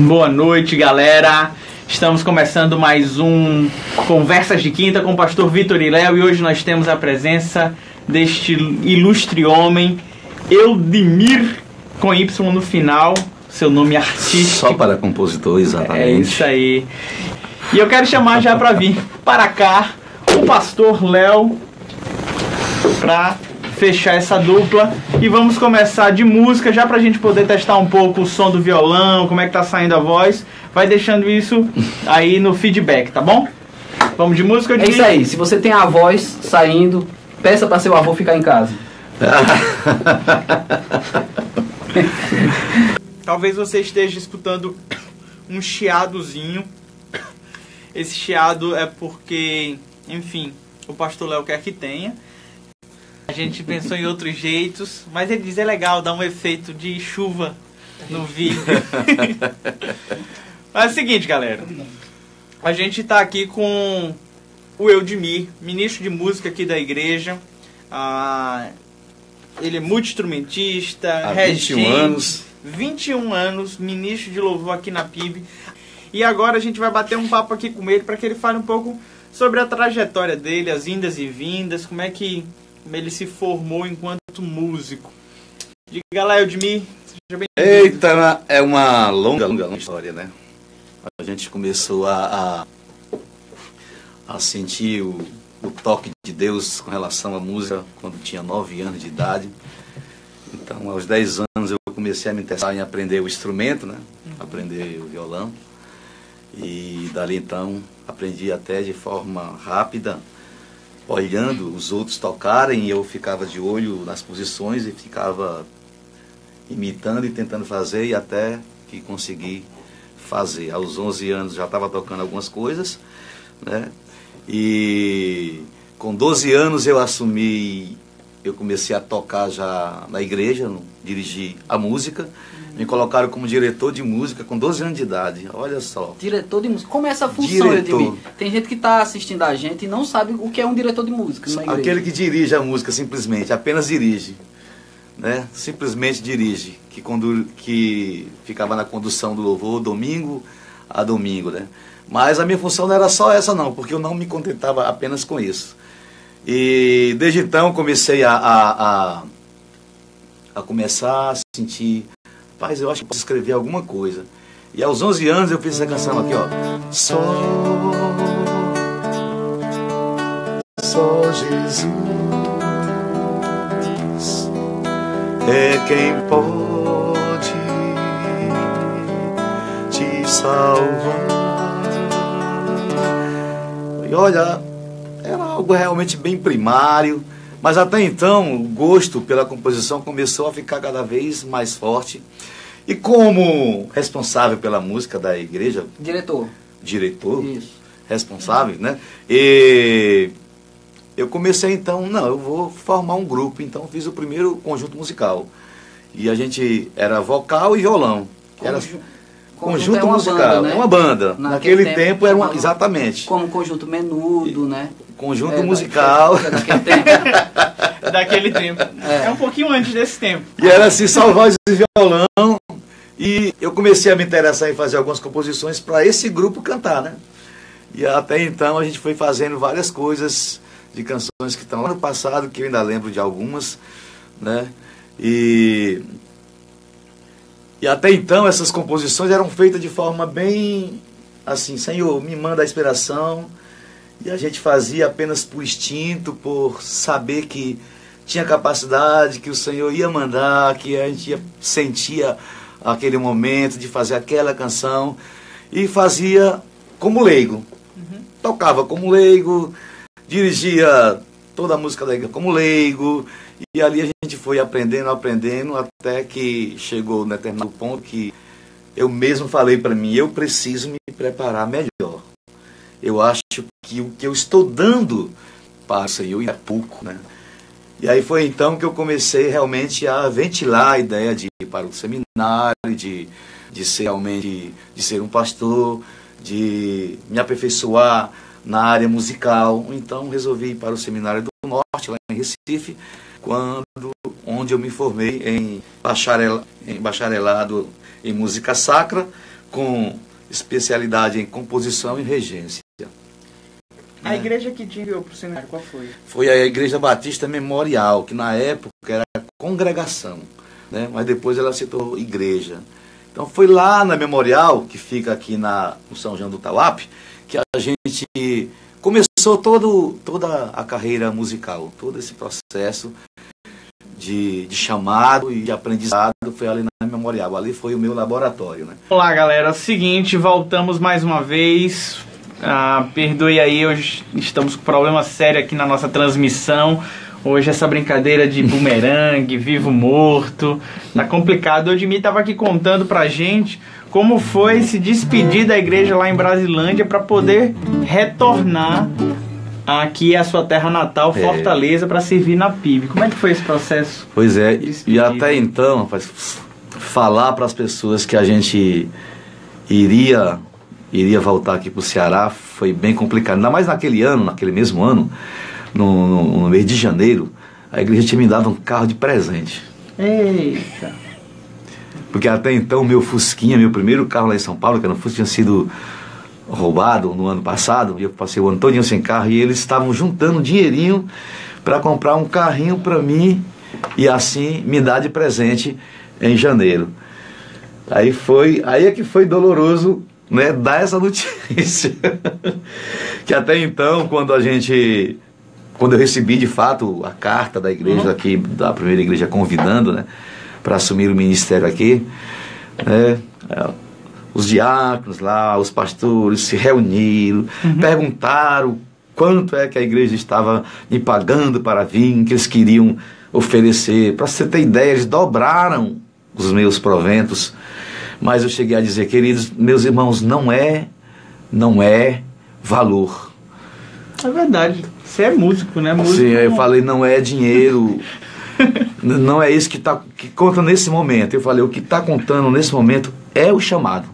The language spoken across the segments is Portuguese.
Boa noite, galera. Estamos começando mais um Conversas de Quinta com o pastor Vitor e Léo e hoje nós temos a presença deste ilustre homem, Eudemir, com Y no final, seu nome artístico. Só para compositor, exatamente. É isso aí. E eu quero chamar já para vir para cá o pastor Léo para fechar essa dupla e vamos começar de música já pra gente poder testar um pouco o som do violão, como é que tá saindo a voz. Vai deixando isso aí no feedback, tá bom? Vamos de música? É isso aí. Se você tem a voz saindo, peça para seu avô ficar em casa. Talvez você esteja escutando um chiadozinho. Esse chiado é porque, enfim, o pastor Léo quer que tenha. A gente pensou em outros jeitos, mas ele diz é legal dar um efeito de chuva no vídeo. mas é o seguinte, galera. A gente está aqui com o Eudemir, ministro de música aqui da igreja. Ah, ele é multi-instrumentista, Há 21 anos. 21 anos, ministro de louvor aqui na PIB. E agora a gente vai bater um papo aqui com ele para que ele fale um pouco sobre a trajetória dele, as indas e vindas, como é que ele se formou enquanto músico. Diga lá, Eudemir. Seja bem Eita, é uma longa, longa, longa história, né? A gente começou a, a, a sentir o, o, toque de Deus com relação à música quando tinha 9 anos de idade. Então, aos 10 anos eu comecei a me interessar em aprender o instrumento, né? Uhum. Aprender o violão. E dali então aprendi até de forma rápida olhando os outros tocarem e eu ficava de olho nas posições e ficava imitando e tentando fazer e até que consegui fazer. Aos 11 anos já estava tocando algumas coisas, né? E com 12 anos eu assumi, eu comecei a tocar já na igreja, dirigi a música. Me colocaram como diretor de música com 12 anos de idade. Olha só. Diretor de música. Como é essa função, diretor. Tem gente que está assistindo a gente e não sabe o que é um diretor de música. Aquele que dirige a música simplesmente, apenas dirige. Né? Simplesmente dirige. Que, condu... que ficava na condução do louvor domingo a domingo. Né? Mas a minha função não era só essa, não, porque eu não me contentava apenas com isso. E desde então comecei a, a, a, a começar a sentir Rapaz, eu acho que posso escrever alguma coisa. E aos 11 anos eu fiz essa canção aqui, ó. Só, só Jesus é quem pode te salvar. E olha, era algo realmente bem primário. Mas até então, o gosto pela composição começou a ficar cada vez mais forte. E como responsável pela música da igreja. Diretor. Diretor. Isso. Responsável, né? E eu comecei então, não, eu vou formar um grupo. Então fiz o primeiro conjunto musical. E a gente era vocal e violão. Era conjunto, conjunto é musical, banda, né? uma banda. Naquele, Naquele tempo, tempo, era uma, exatamente. Como conjunto menudo, né? Conjunto é, musical. Daquele tempo. daquele tempo. É. é. um pouquinho antes desse tempo. E era assim, só voz e violão. E eu comecei a me interessar em fazer algumas composições para esse grupo cantar, né? E até então a gente foi fazendo várias coisas de canções que estão lá no passado, que eu ainda lembro de algumas, né? E, e até então essas composições eram feitas de forma bem assim, Senhor, me manda a inspiração. E a gente fazia apenas por instinto, por saber que tinha capacidade, que o Senhor ia mandar, que a gente ia, sentia aquele momento de fazer aquela canção e fazia como leigo. Uhum. Tocava como leigo, dirigia toda a música da igreja como leigo, e ali a gente foi aprendendo, aprendendo, até que chegou um determinado ponto que eu mesmo falei para mim, eu preciso me preparar melhor. Eu acho que o que eu estou dando para o Senhor é pouco, né? E aí foi então que eu comecei realmente a ventilar a ideia de ir para o seminário, de, de ser realmente, de ser um pastor, de me aperfeiçoar na área musical. Então resolvi ir para o seminário do Norte, lá em Recife, quando, onde eu me formei em, bacharel, em bacharelado em música sacra, com especialidade em composição e regência. A é. igreja que te enviou para o seminário, qual foi? Foi a Igreja Batista Memorial, que na época era congregação, né? mas depois ela se tornou igreja. Então foi lá na Memorial, que fica aqui na, no São João do Tauap, que a gente começou todo, toda a carreira musical, todo esse processo de, de, chamado e de aprendizado foi ali na Memorial. Ali foi o meu laboratório. Né? Olá, galera. Seguinte, voltamos mais uma vez. Ah, perdoe aí, hoje estamos com problema sério aqui na nossa transmissão. Hoje essa brincadeira de bumerangue, vivo morto, tá complicado. O Edmir estava aqui contando pra gente como foi se despedir da igreja lá em Brasilândia para poder retornar aqui à sua terra natal, é. Fortaleza, é. para servir na PIB. Como é que foi esse processo? Pois é, e até então, rapaz, falar para as pessoas que a gente iria iria voltar aqui para o Ceará foi bem complicado. Ainda mais naquele ano, naquele mesmo ano, no, no, no mês de janeiro, a igreja tinha me dado um carro de presente. Eita! Porque até então meu Fusquinha, meu primeiro carro lá em São Paulo, que era um Fusca, tinha sido roubado no ano passado, e eu passei o ano todo sem carro, e eles estavam juntando dinheirinho para comprar um carrinho para mim e assim me dar de presente em janeiro. Aí foi, aí é que foi doloroso, né, dar essa notícia. que até então, quando a gente quando eu recebi de fato a carta da igreja uhum. aqui, da primeira igreja convidando, né, para assumir o ministério aqui, né, é, os diáconos lá, os pastores se reuniram, uhum. perguntaram quanto é que a igreja estava me pagando para vir, que eles queriam oferecer. Para você ter ideia, eles dobraram os meus proventos. Mas eu cheguei a dizer, queridos, meus irmãos, não é, não é valor. É verdade. Você é músico, né? Músico Sim, eu falei, não é dinheiro. não é isso que, tá, que conta nesse momento. Eu falei, o que está contando nesse momento é o chamado.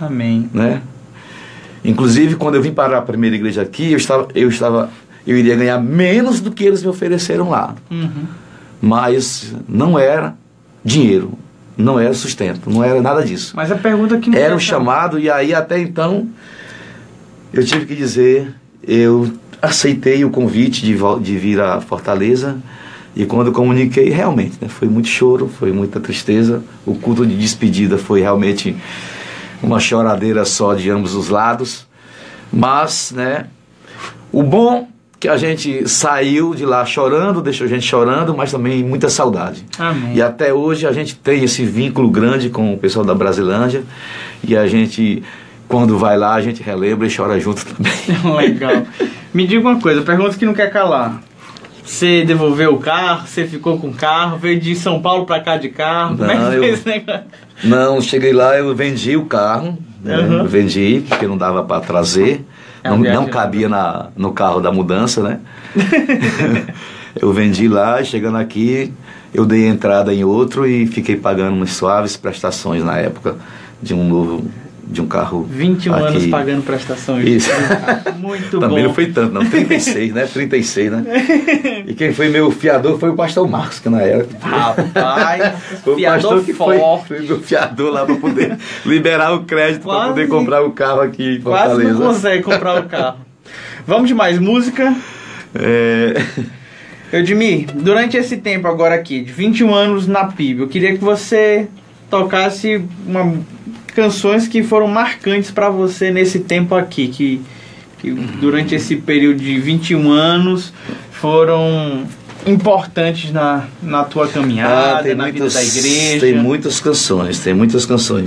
Amém. Né? Inclusive, quando eu vim para a primeira igreja aqui, eu estava, eu estava, eu iria ganhar menos do que eles me ofereceram lá. Uhum. Mas não era dinheiro, não era sustento, não era nada disso. Mas a pergunta que era o chamado e aí até então eu tive que dizer, eu aceitei o convite de, de vir a Fortaleza e quando comuniquei, realmente, né, foi muito choro, foi muita tristeza. O culto de despedida foi realmente uma choradeira só de ambos os lados. Mas, né, o bom que a gente saiu de lá chorando, deixou a gente chorando, mas também muita saudade. Amém. E até hoje a gente tem esse vínculo grande com o pessoal da Brasilândia e a gente, quando vai lá, a gente relembra e chora junto também. Legal. Me diga uma coisa, pergunta que não quer calar. Você devolveu o carro? Você ficou com o carro? Veio de São Paulo para cá de carro? Não, Como é que eu... esse negócio? Não, cheguei lá, eu vendi o carro. Né? Uhum. Vendi, porque não dava para trazer. É não, não cabia na, no carro da mudança, né? eu vendi lá, chegando aqui, eu dei entrada em outro e fiquei pagando umas suaves prestações na época de um novo de um carro. 21 aqui. anos pagando prestações. Isso. Muito Também bom. não foi tanto, não. 36, né? 36, né? E quem foi meu fiador foi o pastor Marcos, que na era. Rapaz, o pastor que foi, foi meu fiador lá para poder liberar o crédito para poder comprar o carro aqui em Fortaleza. Quase não consegue comprar o carro. Vamos de mais música? É... Eudemir, durante esse tempo agora aqui, de 21 anos na PIB, eu queria que você tocasse uma canções que foram marcantes para você nesse tempo aqui, que, que durante esse período de 21 anos foram importantes na, na tua caminhada, ah, na muitas, vida da igreja? Tem muitas canções, tem muitas canções.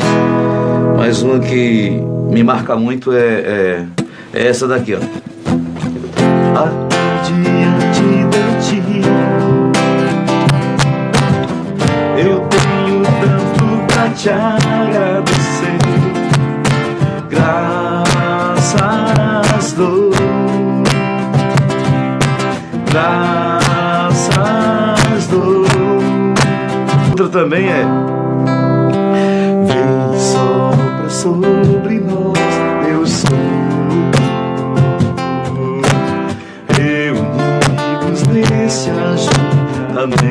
Mas uma que me marca muito é, é, é essa daqui, ó. De ti Eu tenho tanto pra te agradecer também é Vem sopra sobre nós, eu sou. Reunidos nesse ajuntamento.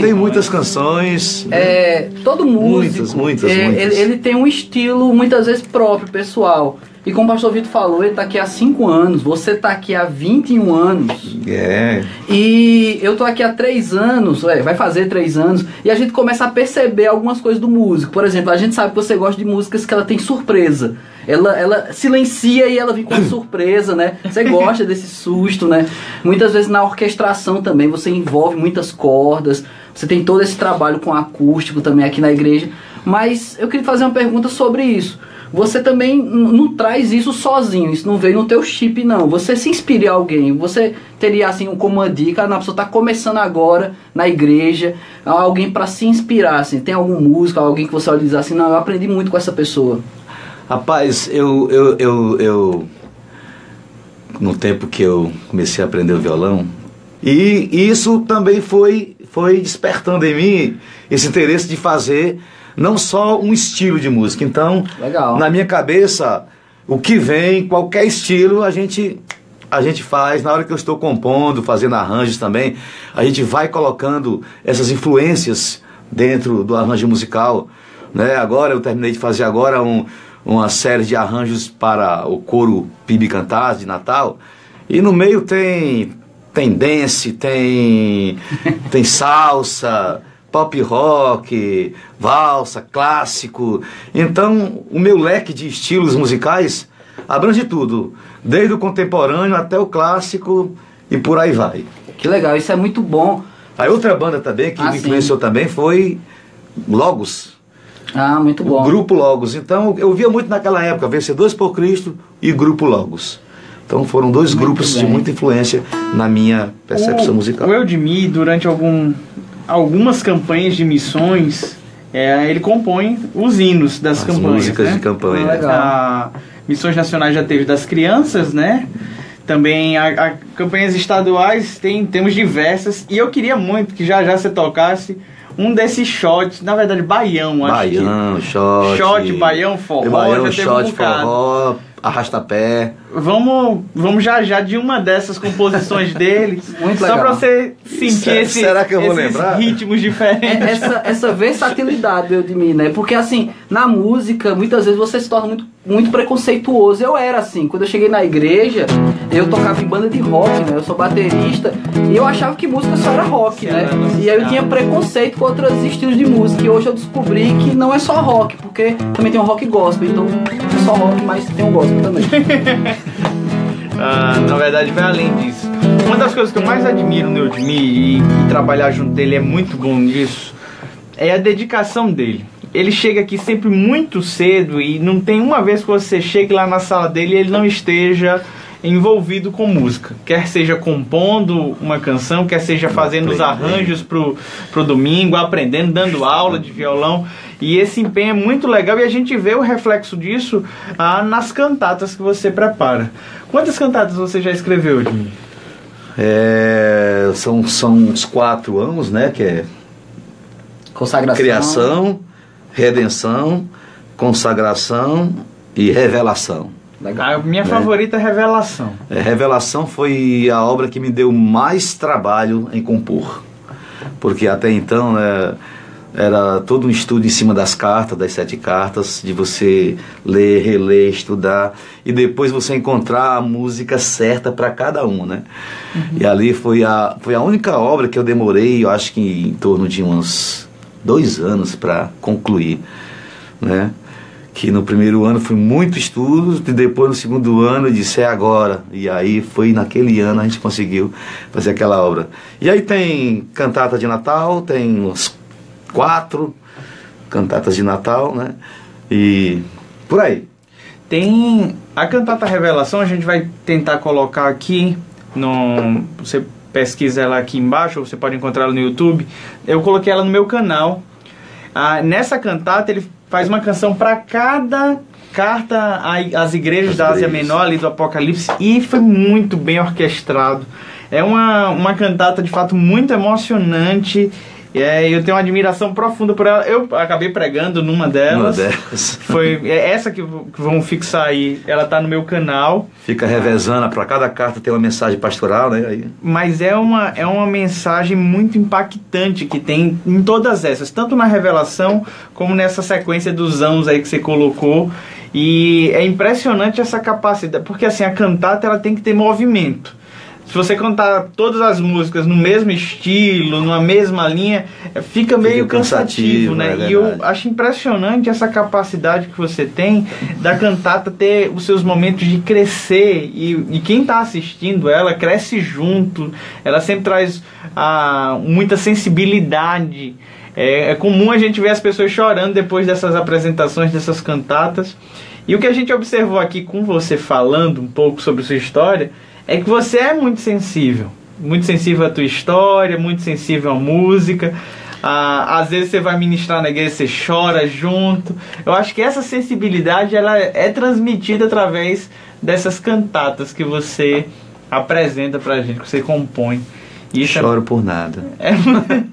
Tem muitas canções. É, todo músico, muitas, muitas, é, muitas. Ele, ele tem um estilo muitas vezes próprio, pessoal. E como o pastor Vitor falou, ele está aqui há 5 anos, você está aqui há 21 anos. É. E eu tô aqui há 3 anos, é, vai fazer 3 anos, e a gente começa a perceber algumas coisas do músico. Por exemplo, a gente sabe que você gosta de músicas que ela tem surpresa. Ela, ela silencia e ela vem com surpresa, né? Você gosta desse susto, né? Muitas vezes na orquestração também você envolve muitas cordas. Você tem todo esse trabalho com acústico também aqui na igreja. Mas eu queria fazer uma pergunta sobre isso. Você também não traz isso sozinho, isso não veio no teu chip, não. Você se inspira em alguém, você teria assim como uma dica, a pessoa está começando agora na igreja, alguém para se inspirar, assim, tem algum músico, alguém que você olha e diz assim, não, eu aprendi muito com essa pessoa. Rapaz, eu, eu, eu, eu no tempo que eu comecei a aprender o violão, e isso também foi, foi despertando em mim esse interesse de fazer não só um estilo de música. Então, Legal. na minha cabeça, o que vem, qualquer estilo, a gente a gente faz na hora que eu estou compondo, fazendo arranjos também, a gente vai colocando essas influências dentro do arranjo musical, né? Agora eu terminei de fazer agora um, uma série de arranjos para o coro Pibi Cantar de Natal, e no meio tem tem dance, tem tem salsa, pop rock, valsa, clássico. Então, o meu leque de estilos musicais abrange tudo, desde o contemporâneo até o clássico e por aí vai. Que legal, isso é muito bom. A outra banda também que Ah, me influenciou também foi Logos, Ah, muito o bom. Grupo Logos. Então, eu via muito naquela época Vencedores por Cristo e Grupo Logos. Então, foram dois Muito grupos de bem. muita influência na minha percepção o, musical. O Eudemir, durante algum, algumas campanhas de missões, é, ele compõe os hinos das As campanhas. músicas né? de campanha. Ah, legal. A Missões Nacionais já teve das crianças, né? Também a, a campanhas estaduais tem temos diversas e eu queria muito que já já você tocasse um desses shots, na verdade baião, acho que- Baião, shot. Shot, baião, forró, Baião, já teve shot, um forró, arrasta-pé. Vamos, vamos já já de uma dessas composições dele. Muito só legal. pra você sentir esse, será que eu vou esses lembrar? ritmos diferentes. É, essa, essa versatilidade meu, de mim, né? Porque assim, na música, muitas vezes você se torna muito, muito preconceituoso. Eu era assim, quando eu cheguei na igreja, eu tocava em banda de rock, né? Eu sou baterista e eu achava que música só era rock, né? E aí eu tinha preconceito com outros estilos de música. E hoje eu descobri que não é só rock, porque também tem um rock gospel. Então não é só rock, mas tem um gospel também. Ah, na verdade, vai além disso. Uma das coisas que eu mais admiro no Eudemir e, e trabalhar junto dele é muito bom nisso é a dedicação dele. Ele chega aqui sempre muito cedo e não tem uma vez que você chegue lá na sala dele e ele não esteja envolvido com música. Quer seja compondo uma canção, quer seja fazendo os arranjos pro, pro domingo, aprendendo, dando aula de violão. E esse empenho é muito legal e a gente vê o reflexo disso ah, nas cantatas que você prepara. Quantas cantatas você já escreveu, Edmir? É, são, são uns quatro anos, né? Que é Consagração. criação, redenção, consagração e revelação. A minha Né? favorita é Revelação. É, Revelação foi a obra que me deu mais trabalho em compor. Porque até então né, era todo um estudo em cima das cartas, das sete cartas, de você ler, reler, estudar e depois você encontrar a música certa para cada um, né? E ali foi a, foi a única obra que eu demorei, eu acho que em torno de uns dois anos para concluir, né? Que no primeiro ano foi muito estudo, e depois no segundo ano eu disse é agora. E aí foi naquele ano a gente conseguiu fazer aquela obra. E aí tem cantata de Natal, tem uns quatro cantatas de Natal, né? E por aí. Tem a cantata Revelação, a gente vai tentar colocar aqui no você pesquisa ela aqui embaixo, ou você pode encontrar ela no YouTube. Eu coloquei ela no meu canal. Ah, nessa cantata ele faz uma canção para cada carta às igrejas As da Ásia. Menor ali do Apocalipse e foi muito bem orquestrado. É uma, uma cantata de fato muito emocionante E é, eu tenho uma admiração profunda por ela. Eu acabei pregando numa delas. Uma delas. Foi é essa que, que vamos fixar aí. Ela tá no meu canal. Fica revezando, para cada carta tem uma mensagem pastoral, né? Aí, Mas é uma, é uma mensagem muito impactante que tem em todas essas, tanto na revelação como nessa sequência dos anos aí que você colocou. E é impressionante essa capacidade, porque assim, a cantata ela tem que ter movimento. Se você cantar todas as músicas no mesmo estilo, numa mesma linha, é, fica meio cansativo, cansativo, né? é e eu acho impressionante essa capacidade que você tem da cantata ter os seus momentos de crescer e, e quem está assistindo ela cresce junto. Ela sempre traz ah, muita sensibilidade. É, é comum a gente ver as pessoas chorando depois dessas apresentações, dessas cantatas. E o que a gente observou aqui com você falando um pouco sobre sua história é que você é muito sensível. Muito sensível à tua história, muito sensível à música. Ah, às vezes você vai ministrar na igreja, você chora junto. Eu acho que essa sensibilidade ela é transmitida através dessas cantatas que você apresenta pra gente, que você compõe. E Isso é, choro por nada. é-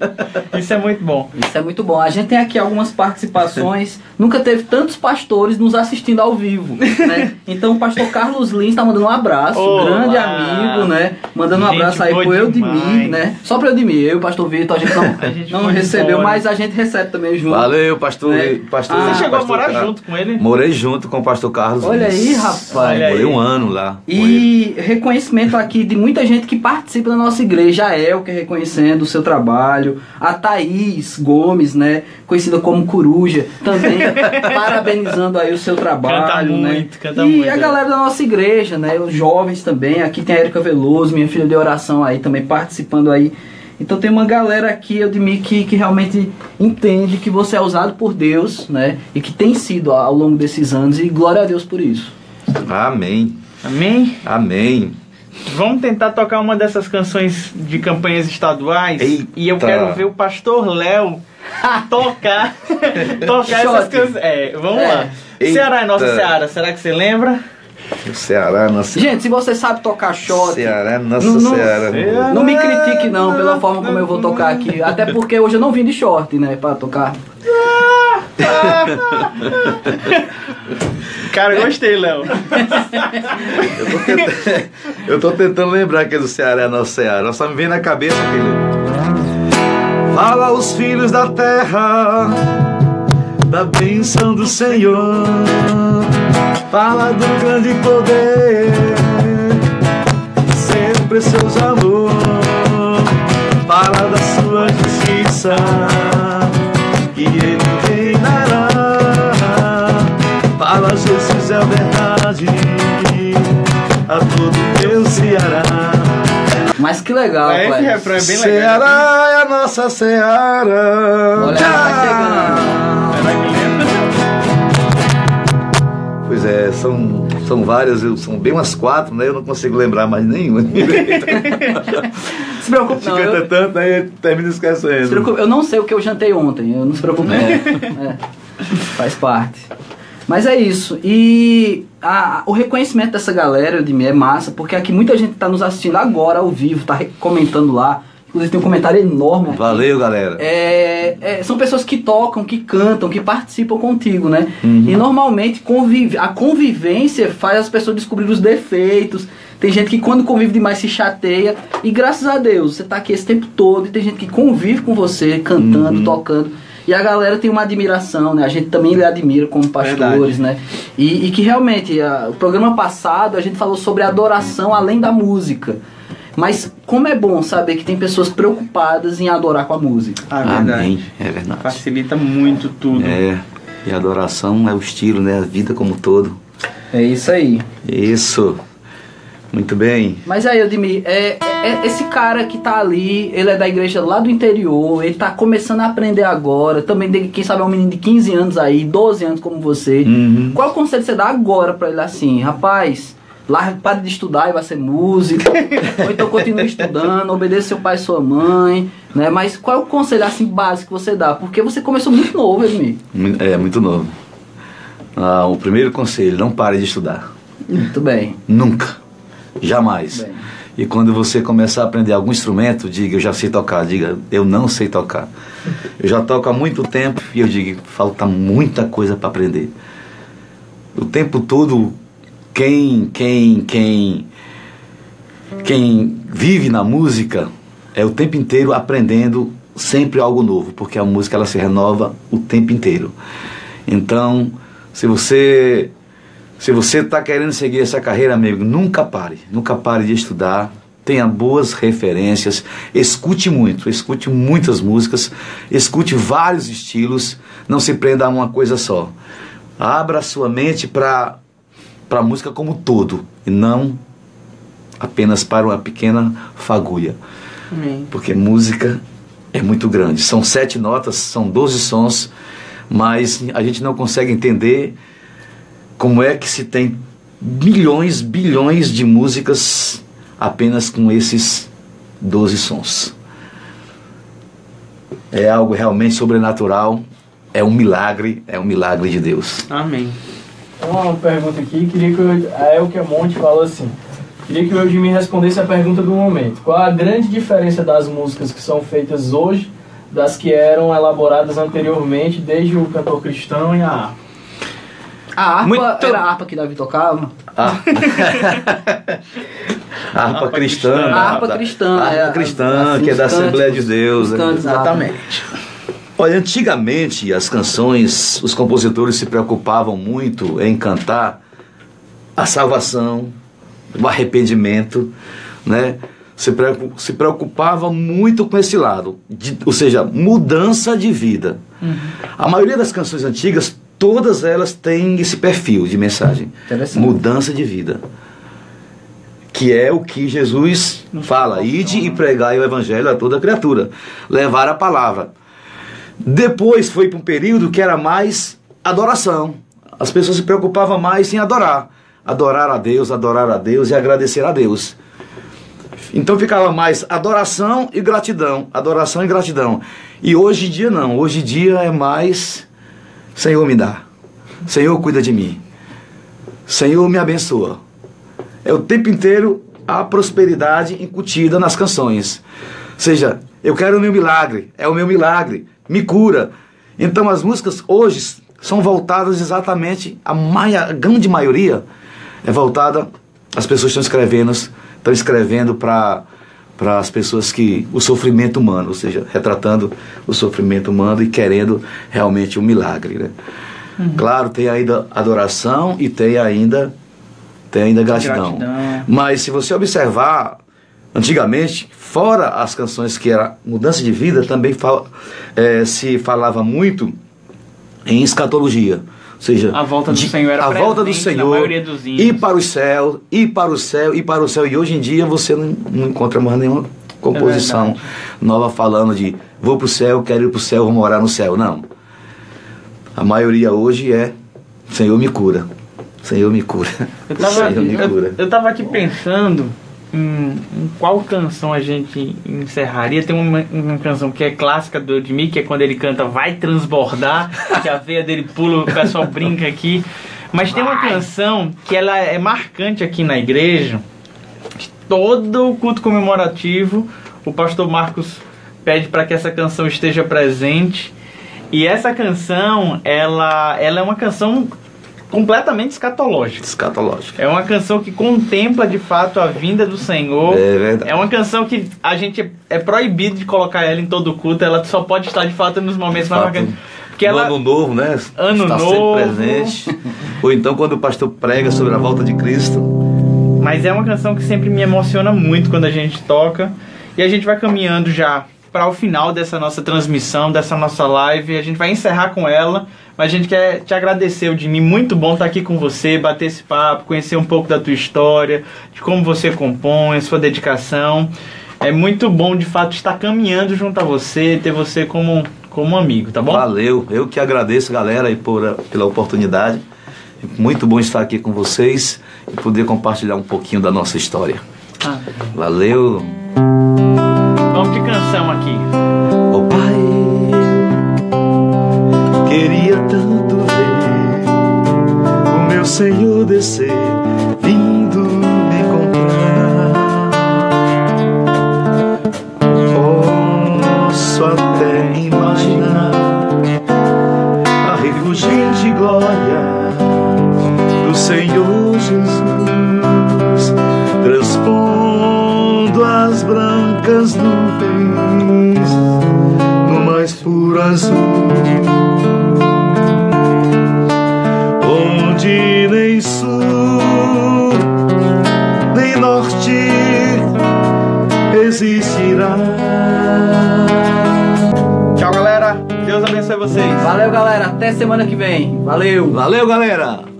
isso é muito bom. Isso é muito bom. A gente tem aqui algumas participações. Nunca teve tantos pastores nos assistindo ao vivo, né? Então o pastor Carlos Lins tá mandando um abraço, Olá. grande amigo, né? Mandando um Gente abraço aí pro Eudemir, né? Só pro Eudemir, eu e o pastor Vitor, a gente não, A gente não recebeu, embora. mas a gente recebe também junto. Valeu, pastor. Né? pastor Ah, Você chegou a pastor morar Carlos. junto com ele? Morei junto com o pastor Carlos. Olha aí, Lins. rapaz. Olha aí. Morei um ano lá. E reconhecimento aqui de muita gente que participa da nossa igreja. A Elke reconhecendo o seu trabalho. A Thaís Gomes, né? Conhecida como Coruja, também parabenizando aí o seu trabalho. Canta né? muito, canta e muito, a é. galera da nossa igreja, né? Os jovens também. Aqui tem a Erika Veloso, minha filha de oração aí, também participando aí. Então tem uma galera aqui, eu de mim, que, que realmente entende que você é usado por Deus, né? E que tem sido ao longo desses anos. E glória a Deus por isso. Amém. Amém? Amém. Vamos tentar tocar uma dessas canções de campanhas estaduais. Eita. E eu quero ver o pastor Léo tocar, tocar essas canções. É, vamos É. lá. Eita. Ceará é nossa Ceará, será que você lembra? O Ceará, nossa. Gente, se você sabe tocar shot, Ceará, nossa Não- não- Ceará. não me critique não pela forma como eu vou tocar aqui. Até porque hoje eu não vim de short, né, pra tocar. Cara, gostei, Léo. Eu tô, tentando, eu tô tentando lembrar que é do Ceará, nosso Ceará. Só me vem na cabeça aquele. Fala aos filhos da terra da bênção do Senhor. Fala do grande poder, seu precioso amor. Fala da sua justiça, É a verdade, a todo meu Ceará. Mas que legal, É, esse Cleber. refrão é bem legal. Ceará é a nossa Ceará. Olha, tá chegando. Pois é, são, são várias, eu- são bem umas quatro, né? Eu não consigo lembrar mais nenhuma. Se preocupe Se não, canta eu, tanto, aí termina se esquecendo. eu não sei o que eu jantei ontem, eu não se preocupe não. É, faz parte. Mas é isso. E a- o reconhecimento dessa galera de mim é massa, porque aqui muita gente tá nos assistindo agora ao vivo, tá comentando lá. Inclusive tem um comentário enorme aqui. Valeu, galera. É, é, são pessoas que tocam, que cantam, que participam contigo, né? Uhum. E normalmente convive, a convivência faz as pessoas descobrir os defeitos. Tem gente que quando convive demais se chateia. E graças a Deus, você tá aqui esse tempo todo e tem gente que convive com você, cantando, Uhum. tocando. E a galera tem uma admiração, né? A gente também lhe admira como pastores, né? E, e que realmente, a- o programa passado a gente falou sobre adoração além da música. Mas como é bom saber que tem pessoas preocupadas em adorar com a música. Ah, verdade. Amém. É verdade. Facilita muito tudo. É, e a adoração é o estilo, né? A vida como um todo. É isso aí. Isso. Muito bem. Mas aí, é- é- esse cara que tá ali, ele é da igreja lá do interior, ele tá começando a aprender agora, também, quem sabe, é um menino de 15 anos aí, 12 anos como você. Uhum. Qual o conselho você dá agora pra ele assim, rapaz? Larga, para de estudar e vai ser músico. ou então continue estudando, obedeça seu pai e sua mãe, né? Mas qual é o conselho assim básico que você dá? Porque você começou muito novo, Edmir. É, muito novo. Ah, o primeiro conselho, não pare de estudar. Muito bem. Nunca. Jamais. Bem. E quando você começar a aprender algum instrumento, diga eu já sei tocar, diga eu não sei tocar. Eu já toco há muito tempo e eu digo falta muita coisa para aprender. O tempo todo quem quem quem quem vive na música é o tempo inteiro aprendendo sempre algo novo, porque a música ela se renova o tempo inteiro. Então, se você se você está querendo seguir essa carreira, amigo, nunca pare, nunca pare de estudar. Tenha boas referências, escute muito, escute muitas músicas, escute vários estilos, não se prenda a uma coisa só. Abra sua mente para a música como todo e não apenas para uma pequena fagulha. Amém. Porque música é muito grande. São sete notas, são doze sons, mas a gente não consegue entender como é que se tem milhões, bilhões de músicas apenas com esses 12 sons. É algo realmente sobrenatural, é um milagre, é um milagre de Deus. Amém. Uma pergunta aqui, queria que eu, a Elke Monte falou assim. Queria que o me respondesse a pergunta do momento. Qual a grande diferença das músicas que são feitas hoje das que eram elaboradas anteriormente, desde o cantor cristão e a harpa? A harpa Muito- era a harpa que Davi tocava? Ah. a harpa cristã. A harpa cristã, A harpa é, cristã, assim, que é da Assembleia de Deus. né? Exatamente. Olha, antigamente as canções, os compositores se preocupavam muito em cantar a salvação, o arrependimento, né? Se, preocu- se preocupava muito com esse lado, de- ou seja, mudança de vida. A maioria das canções antigas, todas elas têm esse perfil de mensagem, mudança de vida. Que é o que Jesus fala: ide e pregai o evangelho a toda criatura, levar a palavra. Depois foi para um período que era mais adoração. As pessoas se preocupavam mais em adorar. Adorar a Deus, adorar a Deus e agradecer a Deus. Então ficava mais adoração e gratidão. Adoração e gratidão. E hoje em dia não. Hoje em dia é mais Senhor me dá. Senhor cuida de mim. Senhor me abençoa. É o tempo inteiro a prosperidade incutida nas canções. Ou seja, eu quero o meu milagre, é o meu milagre, me cura. Então as músicas hoje são voltadas exatamente, a, a grande maioria é voltada, as pessoas estão escrevendo, estão escrevendo para para as pessoas que o sofrimento humano, ou seja, retratando o sofrimento humano e querendo realmente um milagre, né? Claro, tem ainda adoração e tem ainda tem ainda gratidão. Gratidão. Mas se você observar, antigamente, fora as canções que era mudança de vida, também fal- eh, se falava muito em escatologia. Seja, A volta do de- Senhor era a volta do Senhor, ir para o céu, ir para o céu, ir para o céu. E hoje em dia você não, não encontra mais nenhuma composição verdade. nova falando de vou para o céu, quero ir para o céu, vou morar no céu. Não. A maioria hoje é Senhor me cura. Senhor me cura. Eu tava, Senhor me eu, cura. eu tava aqui pensando em, em qual canção a gente encerraria. Tem uma, uma canção que é clássica do Edmir, que é quando ele canta Vai Transbordar, que a veia dele pula, o pessoal brinca aqui. Mas tem uma canção que ela é marcante aqui na igreja. Todo o culto comemorativo, o pastor Marcos pede para que essa canção esteja presente. E essa canção, ela, ela é uma canção completamente escatológica. Escatológico. É uma canção que contempla de fato a vinda do Senhor. É verdade. É uma canção que a gente é proibido de colocar ela em todo culto. Ela só pode estar de fato nos momentos mais Fato, marcantes. Porque no ela. ano novo, né? Ano Está novo. sempre presente. Ou então quando o pastor prega sobre a volta de Cristo. Mas é uma canção que sempre me emociona muito quando a gente toca. E a gente vai caminhando já para o final dessa nossa transmissão, dessa nossa live. A gente vai encerrar com ela. Mas a gente quer te agradecer, Jimmy. Muito bom estar aqui com você, bater esse papo, conhecer um pouco da tua história, de como você compõe, sua dedicação. É muito bom, de fato, estar caminhando junto a você, ter você como, como amigo, tá bom? Valeu. Eu que agradeço, galera, aí por, pela oportunidade. Muito bom estar aqui com vocês e poder compartilhar um pouquinho da nossa história. Ah, Valeu. meu Senhor descer, vindo me encontrar, Posso até imaginar a refugente glória do Senhor Jesus, transpondo as brancas nuvens no mais puro azul. Vocês. Valeu, galera. Até semana que vem. Valeu. Valeu, galera!